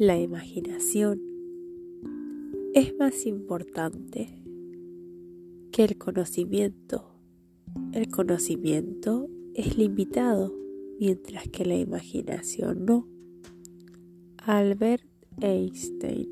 La imaginación es más importante que el conocimiento. El conocimiento es limitado, mientras que la imaginación no. Albert Einstein